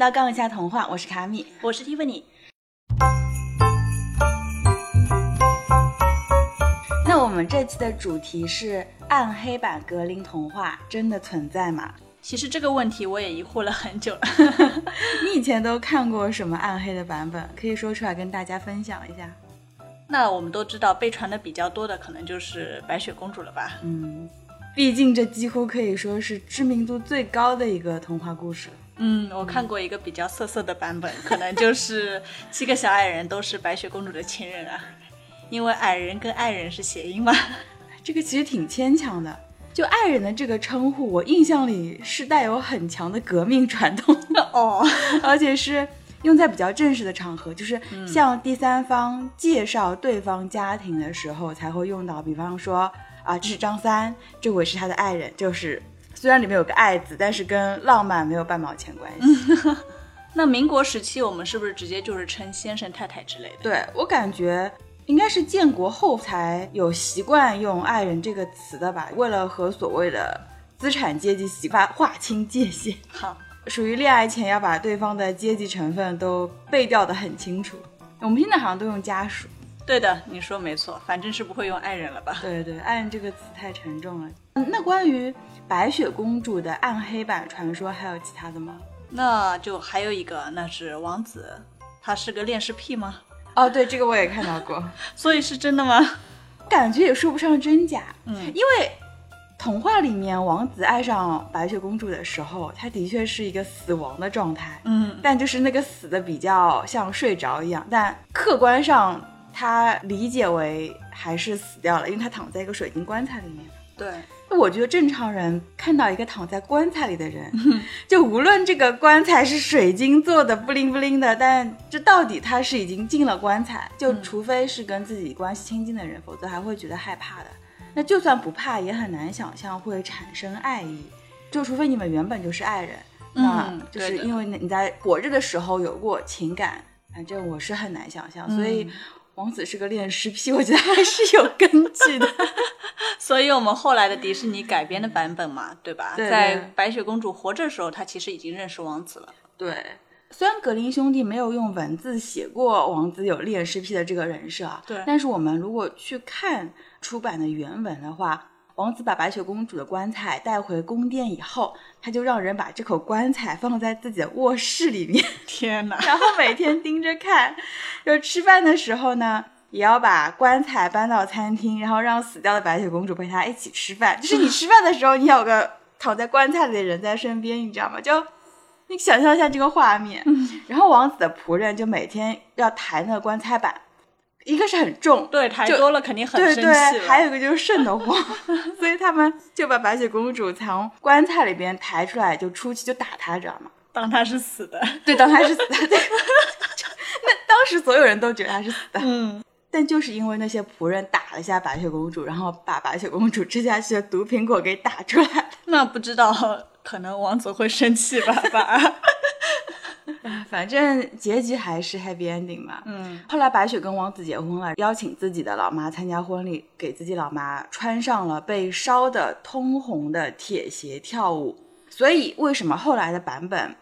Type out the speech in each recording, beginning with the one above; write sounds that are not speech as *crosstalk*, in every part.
到《杠一下童话》，我是卡米，我是蒂芙尼。那我们这期的主题是暗黑版格林童话真的存在吗？其实这个问题我也疑惑了很久了。*laughs* 你以前都看过什么暗黑的版本？可以说出来跟大家分享一下。那我们都知道，被传的比较多的可能就是白雪公主了吧？嗯，毕竟这几乎可以说是知名度最高的一个童话故事。嗯，我看过一个比较涩涩的版本，可能就是七个小矮人都是白雪公主的情人啊，因为矮人跟爱人是谐音嘛。*laughs* 这个其实挺牵强的。就爱人的这个称呼，我印象里是带有很强的革命传统的 *laughs* 哦，*laughs* 而且是用在比较正式的场合，就是向第三方介绍对方家庭的时候才会用到。比方说啊，这是张三，这位是他的爱人，就是虽然里面有个爱字，但是跟浪漫没有半毛钱关系。*laughs* 那民国时期，我们是不是直接就是称先生太太之类的？对我感觉。应该是建国后才有习惯用“爱人”这个词的吧？为了和所谓的资产阶级洗发划清界限。好，属于恋爱前要把对方的阶级成分都背调的很清楚。我们现在好像都用家属。对的，你说没错，反正是不会用爱人了吧？对对，爱人这个词太沉重了。那关于白雪公主的暗黑版传说，还有其他的吗？那就还有一个，那是王子，他是个恋尸癖吗？哦，对，这个我也看到过，*laughs* 所以是真的吗？感觉也说不上真假。嗯，因为童话里面王子爱上白雪公主的时候，他的确是一个死亡的状态。嗯，但就是那个死的比较像睡着一样，但客观上他理解为还是死掉了，因为他躺在一个水晶棺材里面。对。我觉得正常人看到一个躺在棺材里的人，就无论这个棺材是水晶做的不灵不灵的，但这到底他是已经进了棺材，就除非是跟自己关系亲近的人，否则还会觉得害怕的。那就算不怕，也很难想象会产生爱意。就除非你们原本就是爱人，那就是因为你在活着的时候有过情感，反正我是很难想象。所以王子是个恋尸癖，*laughs* 我觉得还是有根据的。*laughs* 所以，我们后来的迪士尼改编的版本嘛，对吧？在白雪公主活着的时候，她其实已经认识王子了。对，虽然格林兄弟没有用文字写过王子有恋尸癖的这个人设，对，但是我们如果去看出版的原文的话，王子把白雪公主的棺材带回宫殿以后，他就让人把这口棺材放在自己的卧室里面。*laughs* 天哪！*laughs* 然后每天盯着看，就吃饭的时候呢。也要把棺材搬到餐厅，然后让死掉的白雪公主陪他一起吃饭。就是你吃饭的时候，你有个躺在棺材里的人在身边，你知道吗？就你想象一下这个画面。然后王子的仆人就每天要抬那个棺材板，一个是很重，对，抬多了肯定很生气。对对，还有一个就是瘆得慌，*laughs* 所以他们就把白雪公主从棺材里边抬出来，就出去就打她，知道吗？当她是死的。*laughs* 对，当她是死的。*laughs* 对那当时所有人都觉得她是死的。嗯。但就是因为那些仆人打了一下白雪公主，然后把白雪公主吃下去的毒苹果给打出来，那不知道可能王子会生气吧？吧，*laughs* 反正结局还是 happy ending 嘛。嗯，后来白雪跟王子结婚了，邀请自己的老妈参加婚礼，给自己老妈穿上了被烧的通红的铁鞋跳舞。所以为什么后来的版本？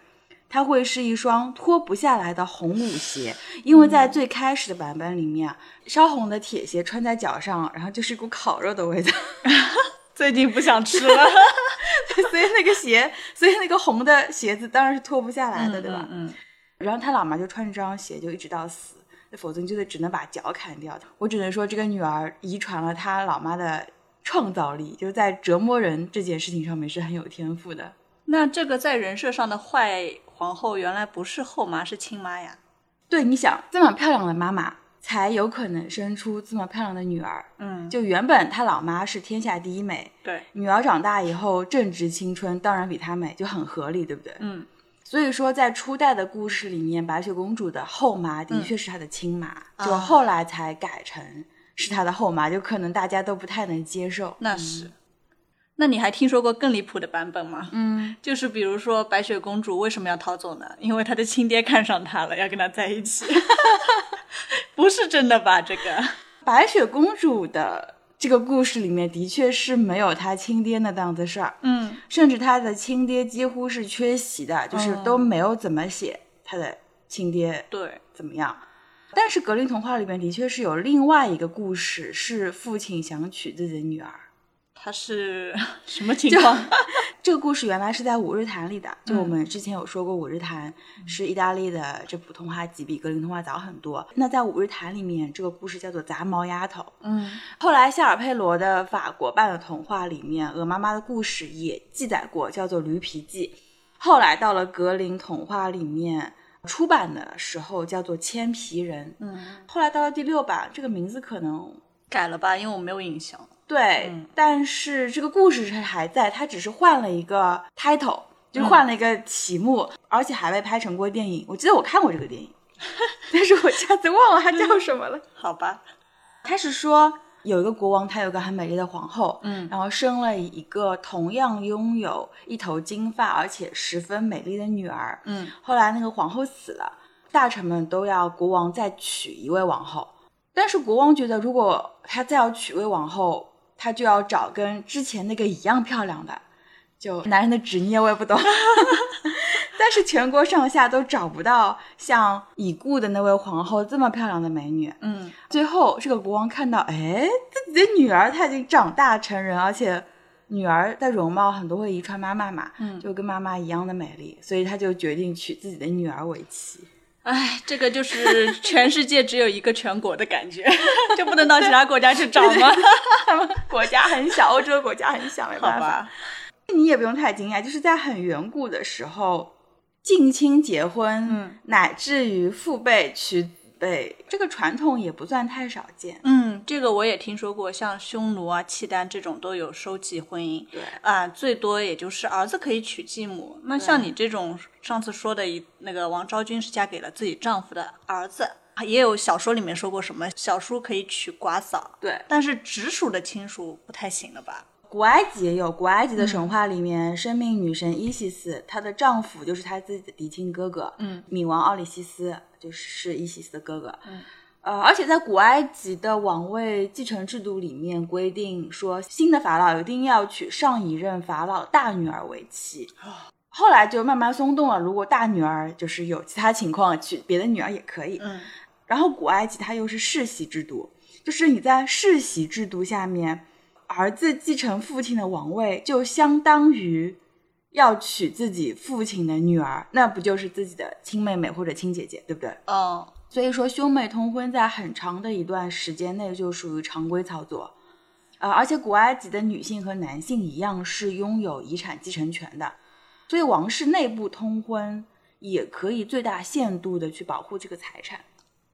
它会是一双脱不下来的红舞鞋，因为在最开始的版本里面，烧红的铁鞋穿在脚上，然后就是一股烤肉的味道。*laughs* 最近不想吃了，*laughs* *laughs* 所以那个鞋，所以那个红的鞋子当然是脱不下来的，对吧？嗯。然后他老妈就穿着这双鞋就一直到死，否则你就得只能把脚砍掉。我只能说，这个女儿遗传了她老妈的创造力，就是在折磨人这件事情上面是很有天赋的。那这个在人设上的坏。皇后原来不是后妈，是亲妈呀。对，你想这么漂亮的妈妈，才有可能生出这么漂亮的女儿。嗯，就原本她老妈是天下第一美，对，女儿长大以后正值青春，当然比她美，就很合理，对不对？嗯，所以说在初代的故事里面，白雪公主的后妈的确是她的亲妈，就后来才改成是她的后妈，就可能大家都不太能接受。那是。那你还听说过更离谱的版本吗？嗯，就是比如说白雪公主为什么要逃走呢？因为她的亲爹看上她了，要跟她在一起。*laughs* 不是真的吧？这个白雪公主的这个故事里面的确是没有她亲爹那档子事儿，嗯甚至她的亲爹几乎是缺席的，就是嗯都没有怎么写她的亲爹对，怎么样。但是格林童话里面的确是有另外一个故事，是父亲想娶自己的女儿。他是 *laughs* 什么情况？*laughs* 这个故事原来是在《五日谈》里的，就嗯我们之前有说过，《五日谈》是意大利的这普通话集，比格林童话早很多。那在《五日谈》里面，这个故事叫做《杂毛丫头》。嗯后来夏尔佩罗的法国版的童话里面，鹅妈妈的故事也记载过，叫做《驴皮记》。后来到了格林童话里面出版的时候，叫做《千皮人》。嗯，后来到了第六版，这个名字可能改了吧，因为我没有印象。对，嗯但是这个故事是还在，它只是换了一个 title，就换了一个题目，而且还被拍成过电影。我记得我看过这个电影，*laughs* 但是我一下子忘了它叫什么了。*laughs* 好吧，他是说有一个国王，他有个很美丽的皇后，嗯然后生了一个同样拥有一头金发而且十分美丽的女儿。嗯后来那个皇后死了，大臣们都要国王再娶一位王后，但是国王觉得如果他再要娶位王后，他就要找跟之前那个一样漂亮的。就男人的执念我也不懂，*laughs* 但是全国上下都找不到像已故的那位皇后这么漂亮的美女。嗯最后，这个国王看到，哎，自己的女儿她已经长大成人，而且女儿的容貌很多会遗传妈妈嘛，嗯就跟妈妈一样的美丽，所以他就决定娶自己的女儿为妻。哎，这个就是全世界只有一个全国的感觉，就不能到其他国家去找吗？国家很小，欧洲国家很小，没好办法。吧，你也不用太惊讶，就是在很远古的时候，近亲结婚，嗯，乃至于父辈娶子辈，这个传统也不算太少见。嗯，这个我也听说过，像匈奴啊、契丹这种都有收继婚姻。对啊，最多也就是儿子可以娶继母。那像你这种上次说的一那个王昭君是嫁给了自己丈夫的儿子，也有小说里面说过什么小叔可以娶寡嫂，对，但是直属的亲属不太行了吧？古埃及也有，古埃及的神话里面，生命女神伊西斯，她的丈夫就是她自己的嫡亲哥哥，嗯，冥王奥里西斯就是伊西斯的哥哥，嗯，呃，而且在古埃及的王位继承制度里面规定说，新的法老一定要娶上一任法老大女儿为妻。后来就慢慢松动了，如果大女儿就是有其他情况，娶别的女儿也可以。嗯然后古埃及它又是世袭制度，就是你在世袭制度下面，儿子继承父亲的王位，就相当于要娶自己父亲的女儿，那不就是自己的亲妹妹或者亲姐姐，对不对？嗯，所以说兄妹通婚在很长的一段时间内就属于常规操作。呃，而且古埃及的女性和男性一样是拥有遗产继承权的，所以王室内部通婚也可以最大限度的去保护这个财产。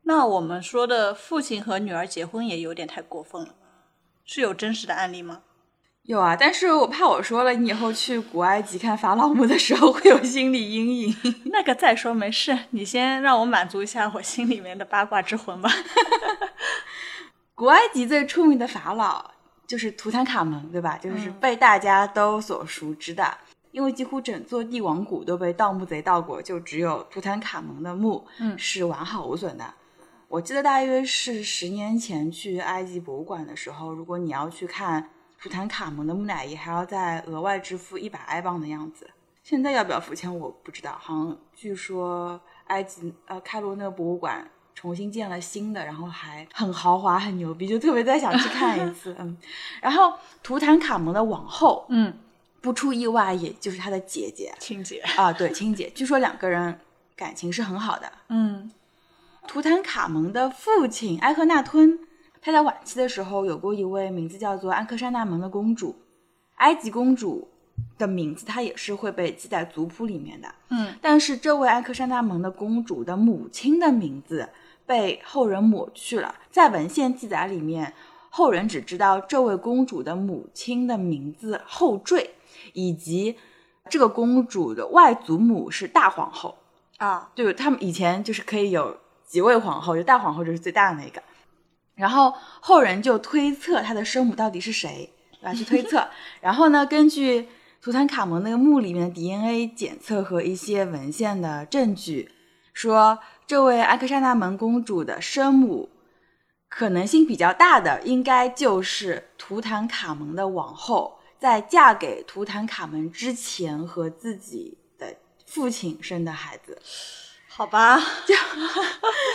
那我们说的父亲和女儿结婚也有点太过分了，是有真实的案例吗？有啊，但是我怕我说了，你以后去古埃及看法老墓的时候会有心理阴影。*laughs* 那个再说没事，你先让我满足一下我心里面的八卦之魂吧。*laughs* 古埃及最出名的法老就是图坦卡蒙，对吧？就是被大家都所熟知的，因为几乎整座帝王谷都被盗墓贼盗过，就只有图坦卡蒙的墓嗯是完好无损的。我记得大约是十年前去埃及博物馆的时候，如果你要去看图坦卡蒙的木乃伊，还要再额外支付一百埃镑的样子。现在要不要付钱我不知道，好像据说埃及呃开罗那个博物馆重新建了新的，然后还很豪华很牛逼，就特别再想去看一次。嗯，然后图坦卡蒙的王后嗯，不出意外，也就是他的姐姐亲姐。啊，对亲姐，据说两个人感情是很好的。嗯图坦卡蒙的父亲埃赫纳吞，他在晚期的时候有过一位名字叫做安克山纳蒙的公主。埃及公主的名字，她也是会被记在族谱里面的。嗯但是这位安克山纳蒙的公主的母亲的名字被后人抹去了，在文献记载里面，后人只知道这位公主的母亲的名字后缀，以及这个公主的外祖母是大皇后。啊，就是他们以前就是可以有几位皇后，就大皇后就是最大的那个。然后后人就推测她的生母到底是谁，对吧？去推测。*laughs* 然后呢，根据图坦卡蒙那个墓里面的 DNA 检测和一些文献的证据，说这位安克沙纳蒙公主的生母可能性比较大的，应该就是图坦卡蒙的王后在嫁给图坦卡蒙之前和自己的父亲生的孩子。好吧，就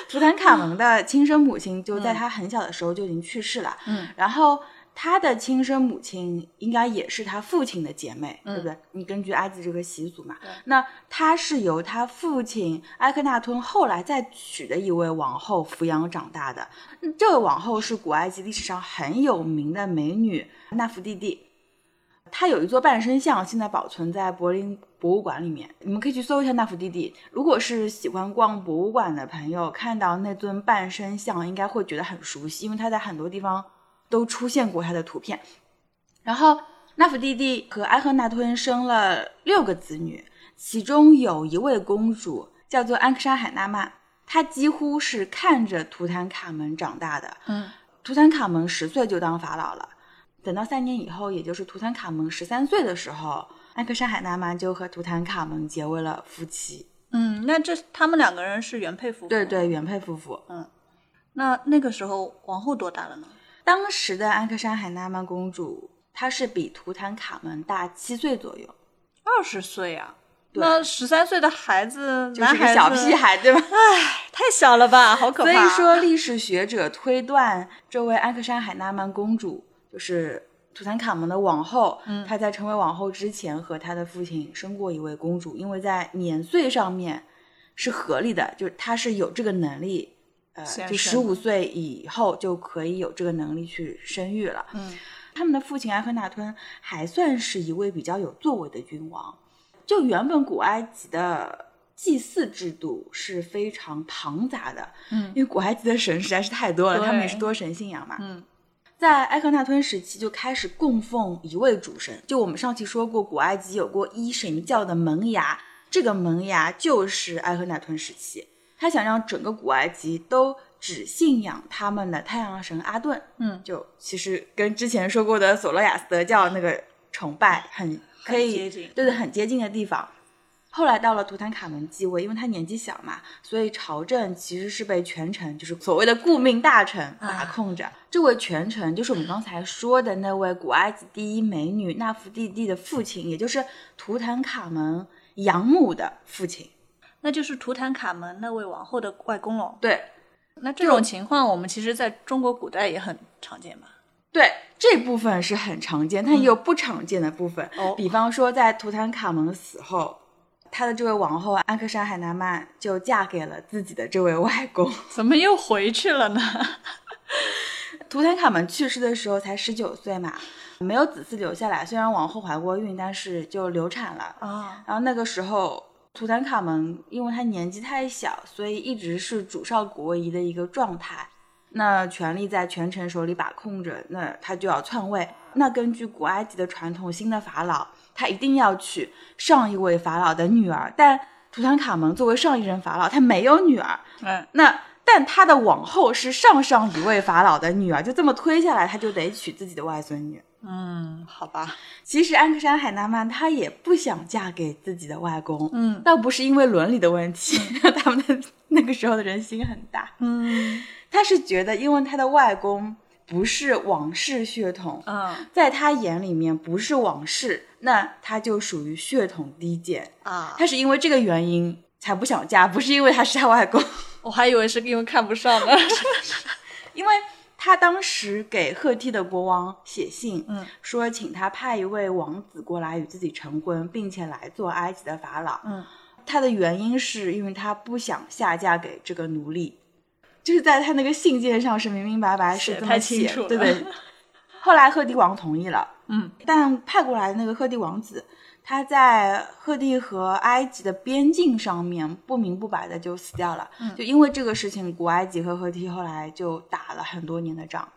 图坦卡蒙的亲生母亲就在他很小的时候就已经去世了。嗯，然后他的亲生母亲应该也是他父亲的姐妹，对不对？你根据埃及这个习俗嘛，那他是由他父亲埃克纳吞后来再娶的一位王后抚养长大的。这位王后是古埃及历史上很有名的美女纳芙蒂蒂。她有一座半身像，现在保存在柏林博物馆里面。你们可以去搜一下纳芙蒂蒂。如果是喜欢逛博物馆的朋友，看到那尊半身像，应该会觉得很熟悉，因为它在很多地方都出现过它的图片。然后，纳芙蒂蒂和埃赫纳吞生了六个子女，其中有一位公主叫做安克沙海纳曼，她几乎是看着图坦卡蒙长大的。嗯，图坦卡蒙十岁就当法老了。等到三年以后，也就是图坦卡蒙十三岁的时候，安克山海纳曼就和图坦卡蒙结为了夫妻。嗯，那这他们两个人是原配夫妇。对对，原配夫妇。嗯，那那个时候王后多大了呢？当时的安克山海纳曼公主，她是比图坦卡蒙大七岁左右，二十岁啊。那十三岁的孩子，就是个小屁孩，对吧？唉，太小了吧，好可怕。所以说，历史学者推断，这位安克山海纳曼公主就是图坦卡蒙的王后。嗯，她在成为王后之前，和她的父亲生过一位公主，因为在年岁上面是合理的，就是她是有这个能力，呃，就十五岁以后就可以有这个能力去生育了。嗯，他们的父亲埃赫纳吞还算是一位比较有作为的君王。就原本古埃及的祭祀制度是非常庞杂的，嗯，因为古埃及的神实在是太多了，对他们也是多神信仰嘛，嗯，在埃克纳吞时期就开始供奉一位主神，就我们上期说过，古埃及有过一神教的萌芽，这个萌芽就是埃克纳吞时期，他想让整个古埃及都只信仰他们的太阳神阿顿，嗯，就其实跟之前说过的索罗亚斯德教那个崇拜很。可以，接近对对，很接近的地方。后来到了图坦卡蒙继位，因为他年纪小嘛，所以朝政其实是被权臣，就是所谓的顾命大臣把控着。这位权臣就是我们刚才说的那位古埃及第一美女纳芙蒂蒂的父亲，也就是图坦卡蒙养母的父亲，那就是图坦卡蒙那位王后的外公喽。对，那这种情况我们其实在中国古代也很常见吧？对，这部分是很常见，但也有不常见的部分。哦比方说在图坦卡蒙死后，他的这位王后安克山海南曼就嫁给了自己的这位外公。*laughs* 怎么又回去了呢？*laughs* 图坦卡蒙去世的时候才十九岁嘛，没有子嗣留下来。虽然王后怀过孕，但是就流产了。啊，然后那个时候，图坦卡蒙因为他年纪太小，所以一直是主少国疑的一个状态。那权力在权臣手里把控着，那他就要篡位。那根据古埃及的传统，新的法老他一定要娶上一位法老的女儿。但图坦卡蒙作为上一任法老，他没有女儿。嗯，那但他的王后是上上一位法老的女儿，就这么推下来，他就得娶自己的外孙女。嗯，好吧，其实安克山海纳曼她也不想嫁给自己的外公，嗯倒不是因为伦理的问题，*laughs* 他们的那个时候的人心很大，嗯他是觉得因为他的外公不是王室血统，嗯。在他眼里面不是王室，那他就属于血统低贱，啊，他是因为这个原因才不想嫁，不是因为他是他外公，*laughs* 我还以为是因为看不上呢。*laughs* 因为他当时给赫梯的国王写信，嗯，说请他派一位王子过来与自己成婚，并且来做埃及的法老。嗯，他的原因是因为他不想下嫁给这个奴隶，就是在他那个信件上是明明白白是这么写，清楚了对对。*laughs* 后来赫迪王同意了，嗯但派过来的那个赫迪王子，他在赫梯和埃及的边境上面不明不白的就死掉了。嗯就因为这个事情，古埃及和赫梯后来就打了很多年的仗。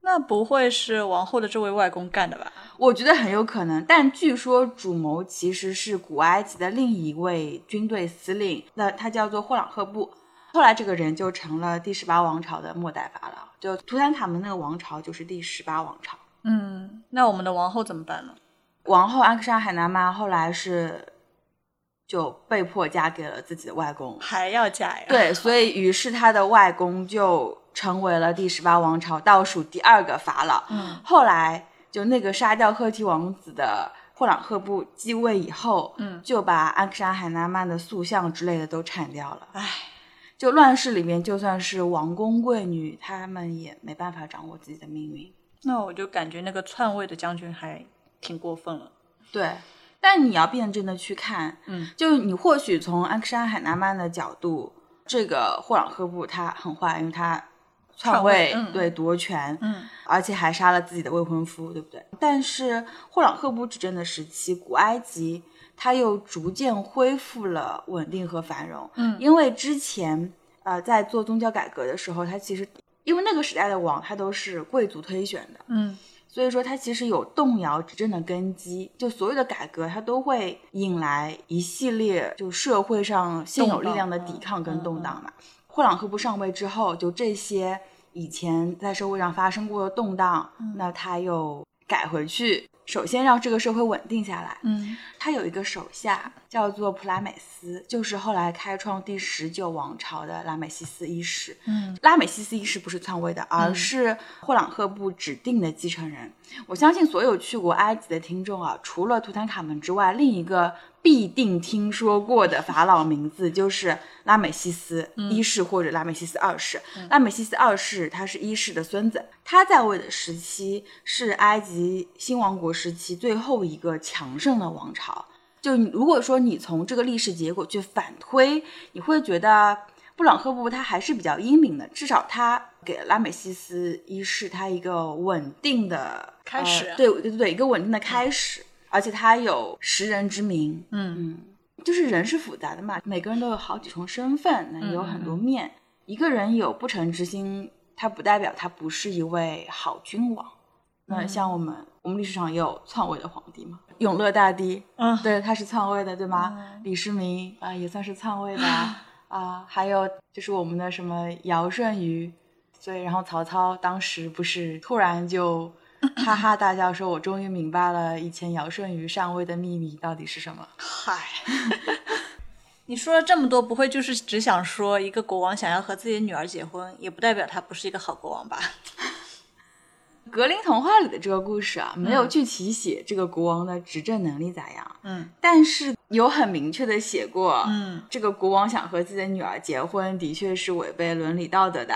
那不会是王后的这位外公干的吧？我觉得很有可能，但据说主谋其实是古埃及的另一位军队司令，那他叫做霍朗赫布。后来这个人就成了第十八王朝的末代法老，就图坦卡蒙那个王朝就是第十八王朝。嗯，那我们的王后怎么办呢？王后安克山海纳曼后来是就被迫嫁给了自己的外公。还要嫁呀？对，所以于是他的外公就成为了第十八王朝倒数第二个法老。嗯，后来就那个杀掉赫梯王子的霍朗赫布继位以后，嗯就把安克山海纳曼的塑像之类的都铲掉了。唉，就乱世里面，就算是王公贵女，他们也没办法掌握自己的命运。那我就感觉那个篡位的将军还挺过分了。对，但你要辩证的去看，嗯，就是你或许从安克山海纳曼的角度，这个霍朗赫布他很坏，因为他篡篡位嗯对夺权，嗯而且还杀了自己的未婚夫，对不对？但是霍朗赫布执政的时期，古埃及它又逐渐恢复了稳定和繁荣。嗯因为之前呃在做宗教改革的时候，它其实因为那个时代的王他都是贵族推选的，嗯所以说它其实有动摇执政的根基。就所有的改革，它都会引来一系列就社会上现有力量的抵抗跟动荡嘛。霍朗赫布上位之后，就这些以前在社会上发生过的动荡，那他又改回去，首先让这个社会稳定下来。嗯他有一个手下叫做普拉美斯，就是后来开创第十九王朝的拉美西斯一世。嗯拉美西斯一世不是篡位的，而是霍朗赫布指定的继承人。我相信所有去过埃及的听众啊，除了图坦卡门之外，另一个必定听说过的法老名字就是拉美西斯一世或者拉美西斯二世。拉美西斯二世他是一世的孙子，他在位的时期是埃及新王国时期最后一个强盛的王朝。就你如果说你从这个历史结果去反推，你会觉得布朗赫布他还是比较英明的，至少他给了拉美西斯一世他一个稳定的开始呃对对对对，一个稳定的开始，而且他有识人之明，嗯。嗯，就是人是复杂的嘛，每个人都有好几重身份，那有很多面，一个人有不臣之心，他不代表他不是一位好君王。那像我们，我们历史上也有篡位的皇帝嘛，永乐大帝，嗯对，他是篡位的，对吗？李世民啊、也算是篡位的啊、啊还有就是我们的什么尧舜禹，所以然后曹操当时不是突然就 *laughs* 哈哈大笑说：“我终于明白了以前尧舜禹上位的秘密到底是什么。嗨，你说了这么多，不会就是只想说一个国王想要和自己的女儿结婚，也不代表他不是一个好国王吧？”格林童话里的这个故事啊，没有具体写这个国王的执政能力咋样，嗯但是有很明确的写过，嗯这个国王想和自己的女儿结婚，的确是违背伦理道德的。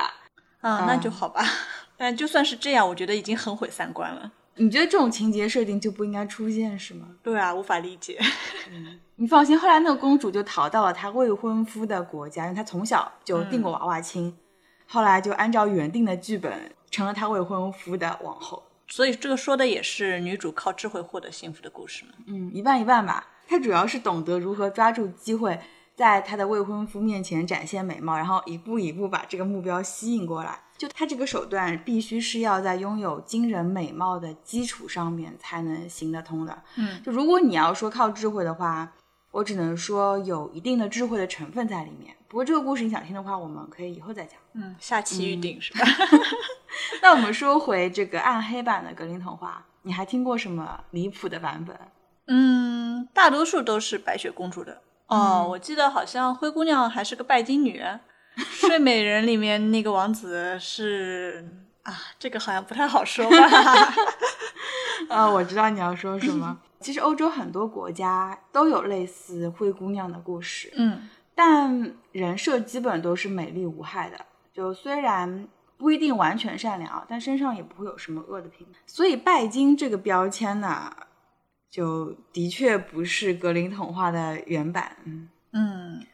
啊，那就好吧。*laughs* 但就算是这样，我觉得已经很毁三观了。你觉得这种情节设定就不应该出现是吗？对啊，无法理解。你放心，后来那个公主就逃到了她未婚夫的国家，因为她从小就定过娃娃亲，后来就按照原定的剧本成了她未婚夫的王后。所以这个说的也是女主靠智慧获得幸福的故事嘛。嗯，一半一半吧。她主要是懂得如何抓住机会，在她的未婚夫面前展现美貌，然后一步一步把这个目标吸引过来。就她这个手段，必须是要在拥有惊人美貌的基础上面才能行得通的。嗯，就如果你要说靠智慧的话，我只能说有一定的智慧的成分在里面。不过这个故事你想听的话，我们可以以后再讲。嗯，下期预定是吧？*laughs* *laughs* 那我们说回这个暗黑版的格林童话，你还听过什么离谱的版本？嗯，大多数都是白雪公主的。哦，我记得好像灰姑娘还是个拜金女，睡美人里面那个王子是啊，这个好像不太好说吧？啊，*laughs* 我知道你要说什么。其实欧洲很多国家都有类似灰姑娘的故事，嗯但人设基本都是美丽无害的。就虽然不一定完全善良，但身上也不会有什么恶的品。所以拜金这个标签呢，就的确不是格林童话的原版。嗯，嗯，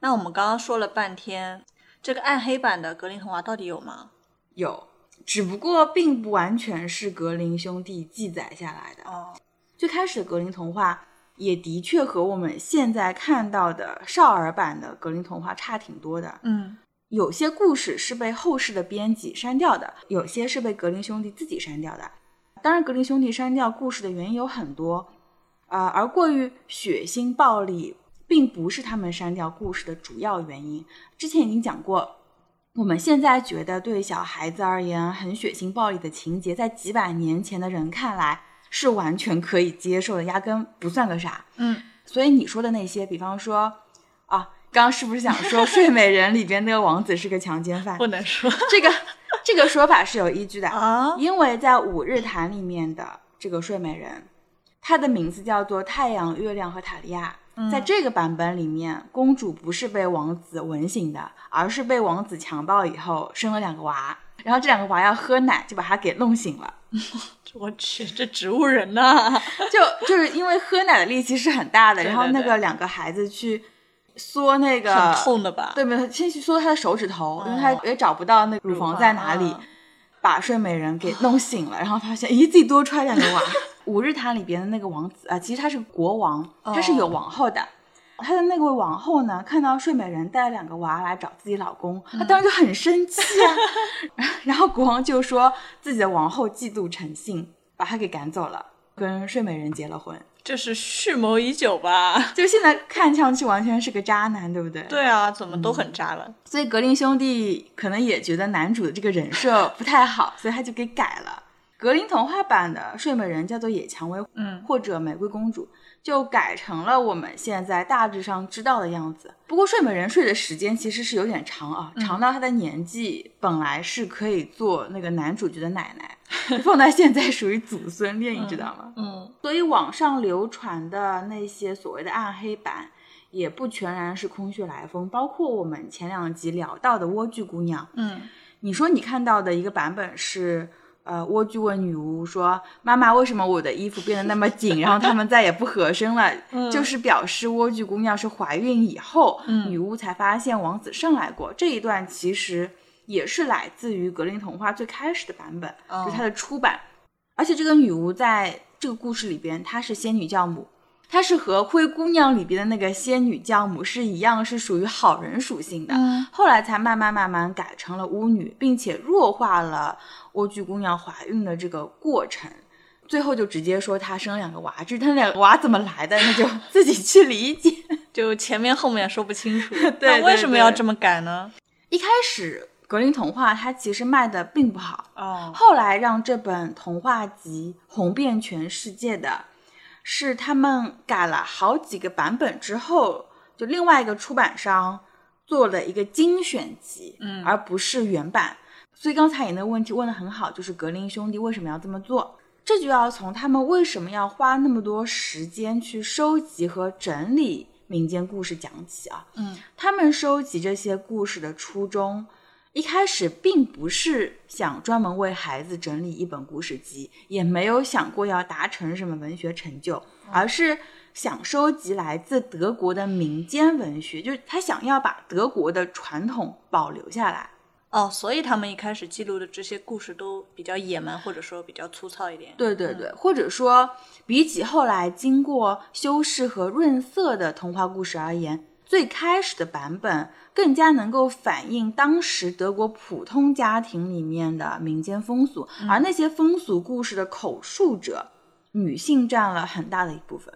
那我们刚刚说了半天，这个暗黑版的格林童话到底有吗？有，只不过并不完全是格林兄弟记载下来的。哦，最开始的格林童话也的确和我们现在看到的少儿版的格林童话差挺多的。嗯有些故事是被后世的编辑删掉的，有些是被格林兄弟自己删掉的。当然，格林兄弟删掉故事的原因有很多，呃，而过于血腥暴力并不是他们删掉故事的主要原因。之前已经讲过，我们现在觉得对小孩子而言很血腥暴力的情节，在几百年前的人看来是完全可以接受的，压根不算个啥。嗯所以你说的那些，比方说啊，刚刚是不是想说《睡美人》里边那个王子是个强奸犯？不能说 *laughs* 这个这个说法是有依据的啊因为在五日谈里面的这个睡美人，她的名字叫做太阳、月亮和塔利亚。在这个版本里面，公主不是被王子吻醒的，而是被王子强暴以后生了两个娃，然后这两个娃要喝奶，就把她给弄醒了。*laughs* 我去，这植物人呐、就就是因为喝奶的力气是很大的，*laughs* 然后那个两个孩子去缩那个很痛的吧？对没有，先去缩他的手指头，因为哦他也找不到那个乳房在哪里，把睡美人给弄醒了，然后发现咦自己多出来两个娃。*laughs* 五日谈里边的那个王子啊，其实他是国王，他是有王后的。他的那位王后呢，看到睡美人带了两个娃来找自己老公，她当时就很生气啊。*laughs* 然后国王就说自己的王后嫉妒成性，把她给赶走了，跟睡美人结了婚。这是蓄谋已久吧？*laughs* 就现在看上去完全是个渣男，对不对？对啊，怎么都很渣了。所以格林兄弟可能也觉得男主的这个人设不太好，所以他就给改了。格林童话版的睡美人叫做野蔷薇，嗯，或者玫瑰公主，就改成了我们现在大致上知道的样子。不过睡美人睡的时间其实是有点长啊，长到她的年纪本来是可以做那个男主角的奶奶，*laughs* 放在现在属于祖孙恋，你知道吗？嗯，所以网上流传的那些所谓的暗黑版，也不全然是空穴来风，包括我们前两集聊到的莴苣姑娘。嗯，你说你看到的一个版本是，呃，莴苣问女巫说：“妈妈，为什么我的衣服变得那么紧？然后他们再也不合身了？*laughs* ”就是表示莴苣姑娘是怀孕以后，女巫才发现王子胜来过。这一段其实也是来自于格林童话最开始的版本，哦就是它的出版。而且这个女巫在这个故事里边，她是仙女教母，她是和灰姑娘里边的那个仙女教母是一样，是属于好人属性的。嗯后来才慢慢慢慢改成了巫女，并且弱化了莴苣姑娘怀孕的这个过程。最后就直接说她生两个娃，至于她两个娃怎么来的，那就自己去理解。*laughs* 就前面后面说不清楚。对 *laughs* 那为什么要这么改呢？一开始格林童话它其实卖的并不好，哦，后来让这本童话集红遍全世界的，是他们改了好几个版本之后，就另外一个出版商做了一个精选集，嗯而不是原版。所以刚才你那个问题问的很好，就是格林兄弟为什么要这么做？这就要从他们为什么要花那么多时间去收集和整理民间故事讲起啊。嗯，他们收集这些故事的初衷，一开始并不是想专门为孩子整理一本故事集，也没有想过要达成什么文学成就，而是想收集来自德国的民间文学，就是他想要把德国的传统保留下来。哦，所以他们一开始记录的这些故事都比较野蛮，或者说比较粗糙一点。对对对，或者说，比起后来经过修饰和润色的童话故事而言，最开始的版本更加能够反映当时德国普通家庭里面的民间风俗，而那些风俗故事的口述者，女性占了很大的一部分。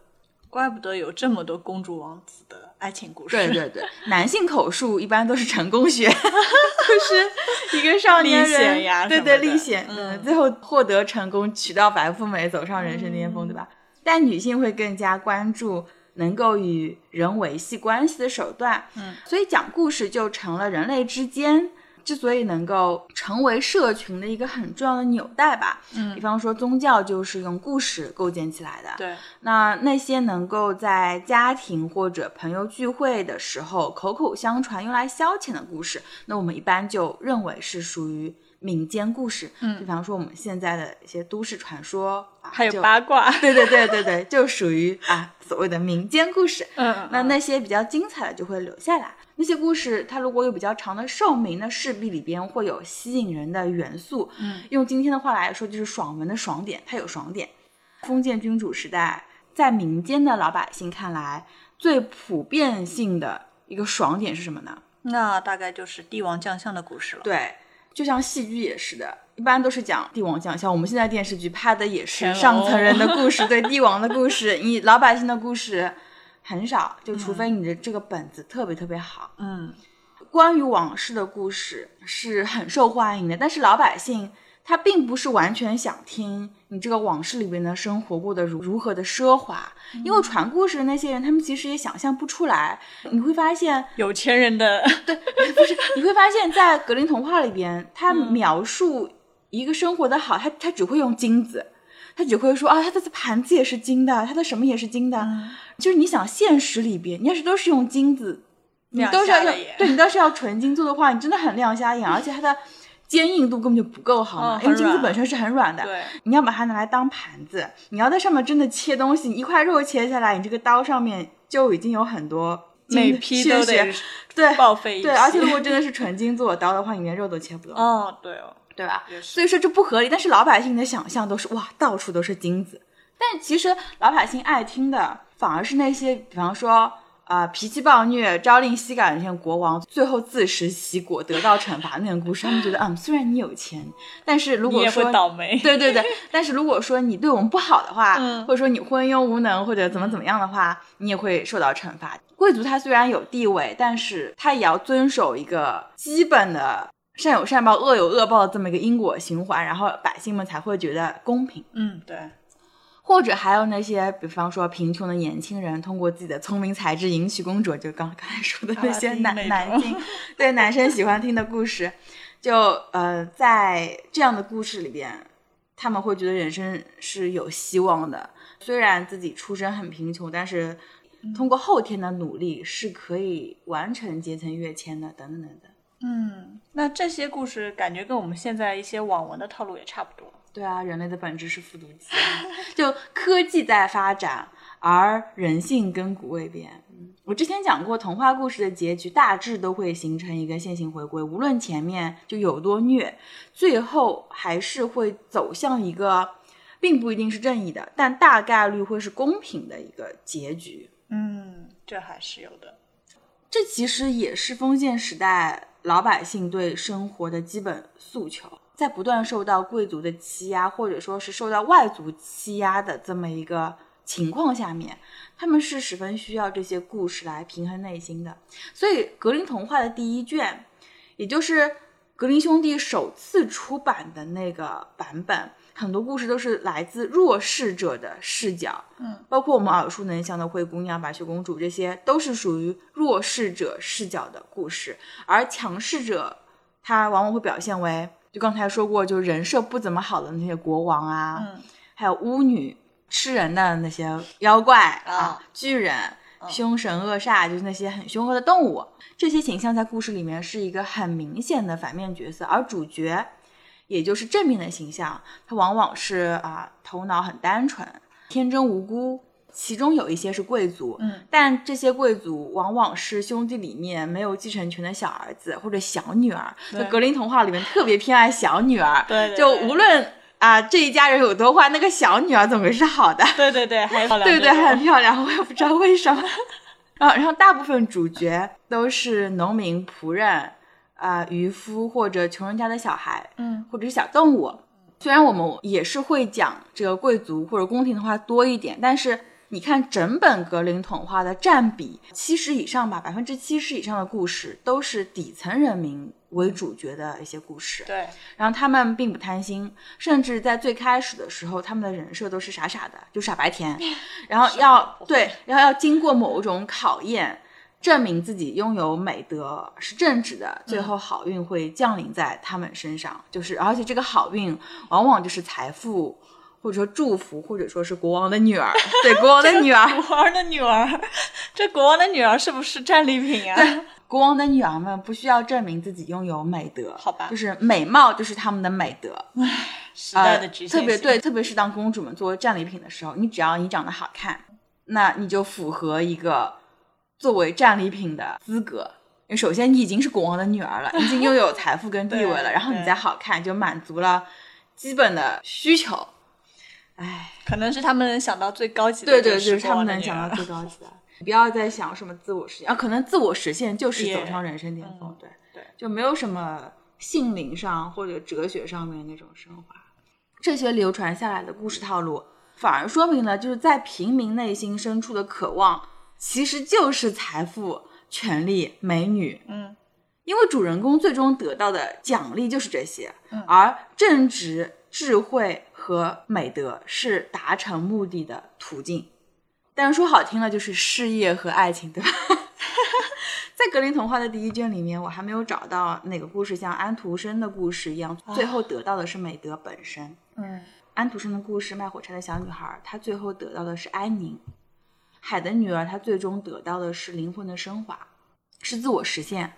怪不得有这么多公主王子的爱情故事。对对对，*laughs* 男性口述一般都是成功学，*laughs* 就是一个少年人对对历险，嗯嗯，最后获得成功，娶到白富美，走上人生巅峰，对吧？但女性会更加关注能够与人维系关系的手段，嗯，所以讲故事就成了人类之间。之所以能够成为社群的一个很重要的纽带吧，嗯比方说宗教就是用故事构建起来的，对，那那些能够在家庭或者朋友聚会的时候口口相传、用来消遣的故事，那我们一般就认为是属于民间故事。嗯比方说我们现在的一些都市传说，啊、还有八卦。对对对对对，就属于啊所谓的民间故事。嗯，那那些比较精彩的就会留下来。那些故事，它如果有比较长的寿命，那势必里边会有吸引人的元素。嗯，用今天的话来说，就是爽文的爽点，它有爽点。封建君主时代，在民间的老百姓看来，最普遍性的一个爽点是什么呢？那大概就是帝王将相的故事了。对，就像戏剧也是的，一般都是讲帝王将相。我们现在电视剧拍的也是上层人的故事，对帝王的故事，你老百姓的故事很少，就除非你的这个本子特别特别好。嗯，关于往事的故事是很受欢迎的，但是老百姓他并不是完全想听你这个往事里边的生活过得如如何的奢华，因为传故事的那些人，他们其实也想象不出来。你会发现，*laughs* 有钱人的对不是，你会发现在格林童话里边，他描述一个生活的好，他他只会用金子，他只会说啊，他的盘子也是金的，他的什么也是金的。就是你想现实里边，你要是都是用金子，你都是要用，对你都是要纯金做的话，你真的很亮瞎眼，而且他的坚硬度根本就不够好嘛，因为金子本身是很软的。对，你要把它拿来当盘子，你要在上面真的切东西，一块肉切下来，你这个刀上面就已经有很多每批都得对报废对，而且如果真的是纯金做的刀的话，你连肉都切不动。*laughs* 哦，对哦，对吧？所以说这不合理，但是老百姓的想象都是哇，到处都是金子，但其实老百姓爱听的。反而是那些，比方说，啊，脾气暴虐、朝令夕改的那些国王，最后自食其果，得到惩罚那个故事，他们觉得，嗯，虽然你有钱，但是如果说倒霉，对对对，但是如果说你对我们不好的话，或者说你昏庸无能，或者怎么怎么样的话，你也会受到惩罚。贵族他虽然有地位，但是他也要遵守一个基本的善有善报、恶有恶报的这么一个因果循环，然后百姓们才会觉得公平。嗯，对。或者还有那些，比方说贫穷的年轻人，通过自己的聪明才智迎娶公主，就刚 *laughs* 刚才说的那些男男性，对男生喜欢听的故事，就呃，在这样的故事里边，他们会觉得人生是有希望的。虽然自己出身很贫穷，但是通过后天的努力是可以完成阶层跃迁的，等等等等。嗯，那这些故事感觉跟我们现在一些网文的套路也差不多。对啊，人类的本质是复读机，*laughs* 就科技在发展，而人性亘古未变。我之前讲过，童话故事的结局大致都会形成一个线性回归，无论前面就有多虐，最后还是会走向一个并不一定是正义的，但大概率会是公平的一个结局。嗯，这还是有的。这其实也是封建时代老百姓对生活的基本诉求。在不断受到贵族的欺压，或者说是受到外族欺压的这么一个情况下面，他们是十分需要这些故事来平衡内心的。所以，格林童话的第一卷，也就是格林兄弟首次出版的那个版本，很多故事都是来自弱势者的视角。嗯，包括我们耳熟能详的《灰姑娘》《白雪公主》，这些都是属于弱势者视角的故事，而强势者他往往会表现为。就刚才说过，就人设不怎么好的那些国王啊，嗯，还有巫女、吃人的那些妖怪啊、巨人、凶神恶煞，就是那些很凶恶的动物，这些形象在故事里面是一个很明显的反面角色，而主角，也就是正面的形象，他往往是啊，头脑很单纯、天真无辜。其中有一些是贵族，嗯，但这些贵族往往是兄弟里面没有继承权的小儿子或者小女儿。就格林童话里面特别偏爱小女儿，对，就无论啊这一家人有多坏，那个小女儿总归是好的。对对对，还漂 *laughs* 亮，对对，还很漂亮，我也不知道为什么。啊，然后大部分主角都是农民、仆人、啊渔夫或者穷人家的小孩，嗯，或者是小动物。虽然我们也是会讲这个贵族或者宫廷的话多一点，但是。你看整本格林童话的占比，七十以上吧，百分之七十以上的故事都是底层人民为主角的一些故事。对，然后他们并不贪心，甚至在最开始的时候，他们的人设都是傻傻的，就傻白甜。*laughs* 然后要对，然后要经过某种考验，证明自己拥有美德是正直的，最后好运会降临在他们身上。就是，而且这个好运往往就是财富。或者说祝福，或者说是国王的女儿，*laughs* 对国王的女儿，国王的女儿，*laughs* *laughs* 这国王的女儿是不是战利品啊？国王的女儿们不需要证明自己拥有美德，好吧？就是美貌就是他们的美德。唉，时代的局限特别对，特别是当公主们作为战利品的时候，你只要你长得好看，那你就符合一个作为战利品的资格。因为首先你已经是国王的女儿了，已经拥有财富跟地位了，然后你再好看，就满足了基本的需求。唉，可能是他们能想到最高级的，对对对，他们能想到最高级的。*laughs* 你不要再想什么自我实现啊，可能自我实现就是走上人生巅峰，对对，就没有什么心灵上或者哲学上面那种升华。这些流传下来的故事套路，反而说明了就是在平民内心深处的渴望，其实就是财富、权力、美女。嗯。因为主人公最终得到的奖励就是这些，而正直、智慧和美德是达成目的的途径。但是说好听了就是事业和爱情，对吧？*laughs* 在格林童话的第一卷里面，我还没有找到哪个故事像安徒生的故事一样，最后得到的是美德本身。嗯，安徒生的故事《卖火柴的小女孩》，她最后得到的是安宁；海的女儿，她最终得到的是灵魂的升华，是自我实现。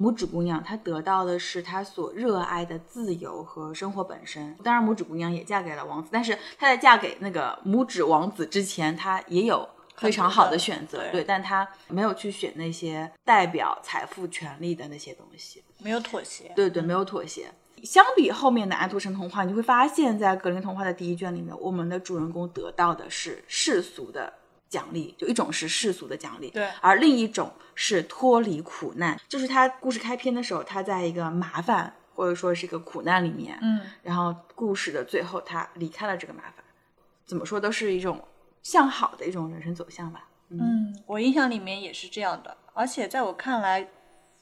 拇指姑娘，她得到的是她所热爱的自由和生活本身。当然，拇指姑娘也嫁给了王子，但是她在嫁给那个拇指王子之前，她也有非常好的选择，对对，但她没有去选那些代表财富、权利的那些东西。没有妥协。对对，没有妥协。相比后面的安徒生童话，你会发现在格林童话的第一卷里面，我们的主人公得到的是世俗的奖励，就一种是世俗的奖励，对。而另一种是脱离苦难。就是他故事开篇的时候，他在一个麻烦或者说是一个苦难里面，嗯，然后故事的最后他离开了这个麻烦，怎么说都是一种向好的一种人生走向吧。嗯，我印象里面也是这样的，而且在我看来，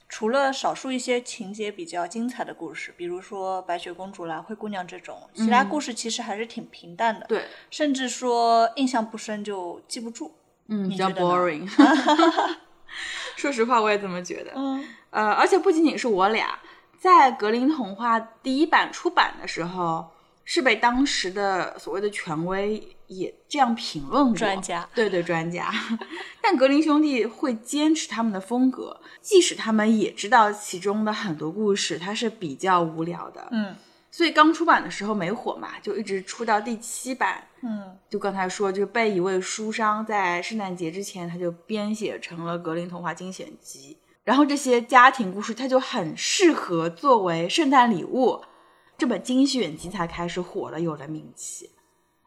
除了少数一些情节比较精彩的故事，比如说白雪公主啦、灰姑娘这种，其他故事其实还是挺平淡的，对，甚至说印象不深就记不住。嗯，比较 boring。*laughs* 说实话，我也这么觉得。嗯呃，而且不仅仅是我俩，在格林童话第一版出版的时候，是被当时的所谓的权威也这样评论过。专家对对，专家。但格林兄弟会坚持他们的风格，即使他们也知道其中的很多故事它是比较无聊的。嗯所以刚出版的时候没火嘛，就一直出到第七版。嗯就刚才说，就被一位书商在圣诞节之前，他就编写成了《格林童话精选集》，然后这些家庭故事，它就很适合作为圣诞礼物。这本精选集才开始火了，有了名气。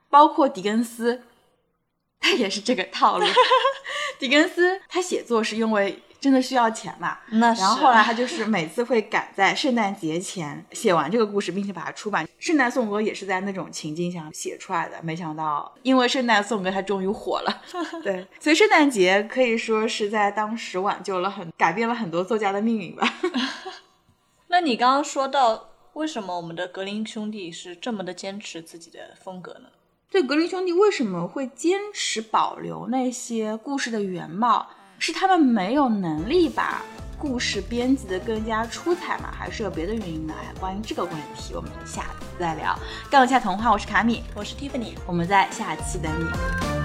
包括狄更斯，他也是这个套路。*laughs* 狄更斯他写作是因为真的需要钱嘛，那是。然后后来他就 *laughs* 是每次会赶在圣诞节前写完这个故事，并且把它出版。圣诞颂歌也是在那种情境下写出来的，没想到因为圣诞颂歌，他终于火了。*laughs* 对，所以圣诞节可以说是在当时挽救了很改变了很多作家的命运吧。那你刚刚说到，为什么我们的格林兄弟是这么的坚持自己的风格呢？对，格林兄弟为什么会坚持保留那些故事的原貌？是他们没有能力把故事编辑的更加出彩吗？还是有别的原因呢？哎，关于这个问题，我们下次再聊。杠一下童话，我是卡米，我是 Tiffany。我们在下期等你。